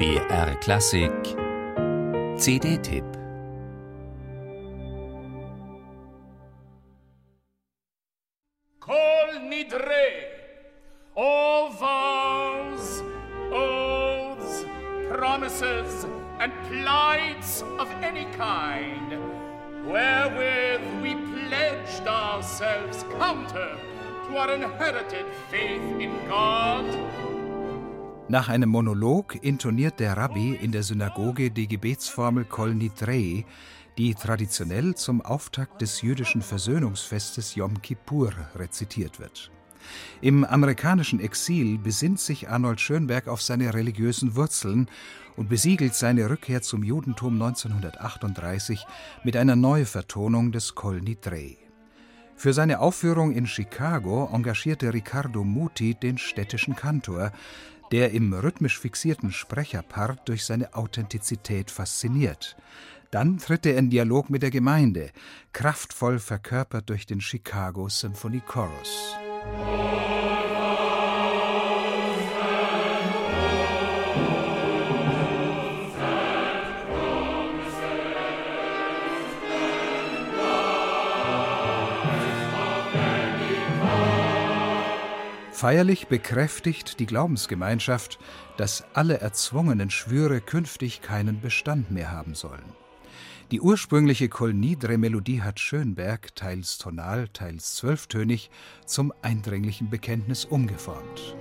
BR Klassik CD-Tipp all vows, oaths, promises, and plights of any kind, wherewith we pledged ourselves counter to our inherited faith in God. Nach einem Monolog intoniert der Rabbi in der Synagoge die Gebetsformel Kol Nidrei, die traditionell zum Auftakt des jüdischen Versöhnungsfestes Yom Kippur rezitiert wird. Im amerikanischen Exil besinnt sich Arnold Schönberg auf seine religiösen Wurzeln und besiegelt seine Rückkehr zum Judentum 1938 mit einer Neuvertonung des Kol Nidrei. Für seine Aufführung in Chicago engagierte Riccardo Muti den städtischen Kantor, der im rhythmisch fixierten Sprecherpart durch seine Authentizität fasziniert. Dann tritt er in Dialog mit der Gemeinde, kraftvoll verkörpert durch den Chicago Symphony Chorus. Feierlich bekräftigt die Glaubensgemeinschaft, dass alle erzwungenen Schwüre künftig keinen Bestand mehr haben sollen. Die ursprüngliche Kol Nidre-Melodie hat Schönberg, teils tonal, teils zwölftönig, zum eindringlichen Bekenntnis umgeformt.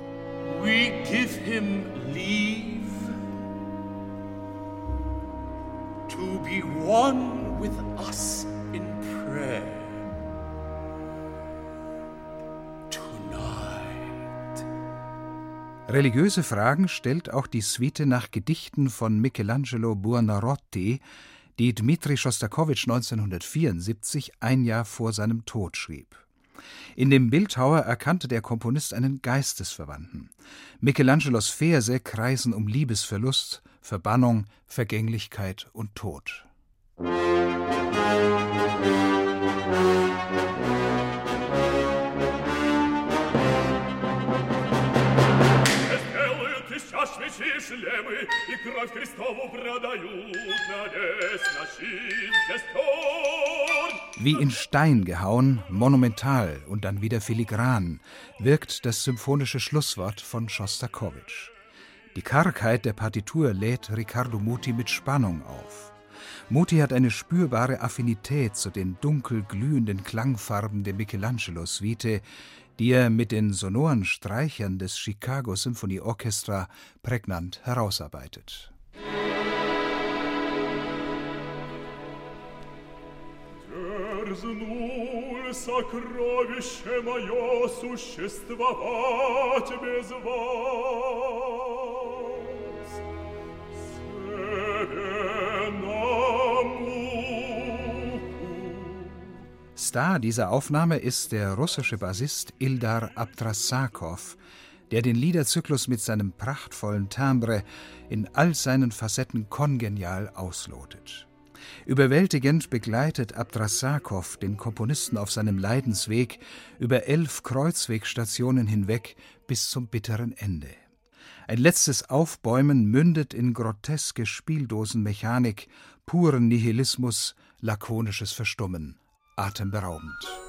We give him leave to be one with us Religiöse Fragen stellt auch die Suite nach Gedichten von Michelangelo Buonarroti, die Dmitri Schostakowitsch 1974, ein Jahr vor seinem Tod, schrieb. In dem Bildhauer erkannte der Komponist einen Geistesverwandten. Michelangelos Verse kreisen um Liebesverlust, Verbannung, Vergänglichkeit und Tod. свечи шлемы и кровь Христову продают надежд на щит Wie in Stein gehauen, monumental und dann wieder filigran, wirkt das symphonische Schlusswort von Schostakowitsch. Die Kargheit der Partitur lädt Riccardo Muti mit Spannung auf. Muti hat eine spürbare Affinität zu den dunkel glühenden Klangfarben der Michelangelo-Suite, die er mit den sonoren Streichern des Chicago Symphony Orchestra prägnant herausarbeitet. Дерзнуль сокровище мое существовать без вас. Star dieser Aufnahme ist der russische Bassist Ildar Abdrasakov, der den Liederzyklus mit seinem prachtvollen Timbre in all seinen Facetten kongenial auslotet. Überwältigend begleitet Abdrasakov den Komponisten auf seinem Leidensweg über elf Kreuzwegstationen hinweg bis zum bitteren Ende. Ein letztes Aufbäumen mündet in groteske Spieldosenmechanik, puren Nihilismus, lakonisches Verstummen atemberaubend.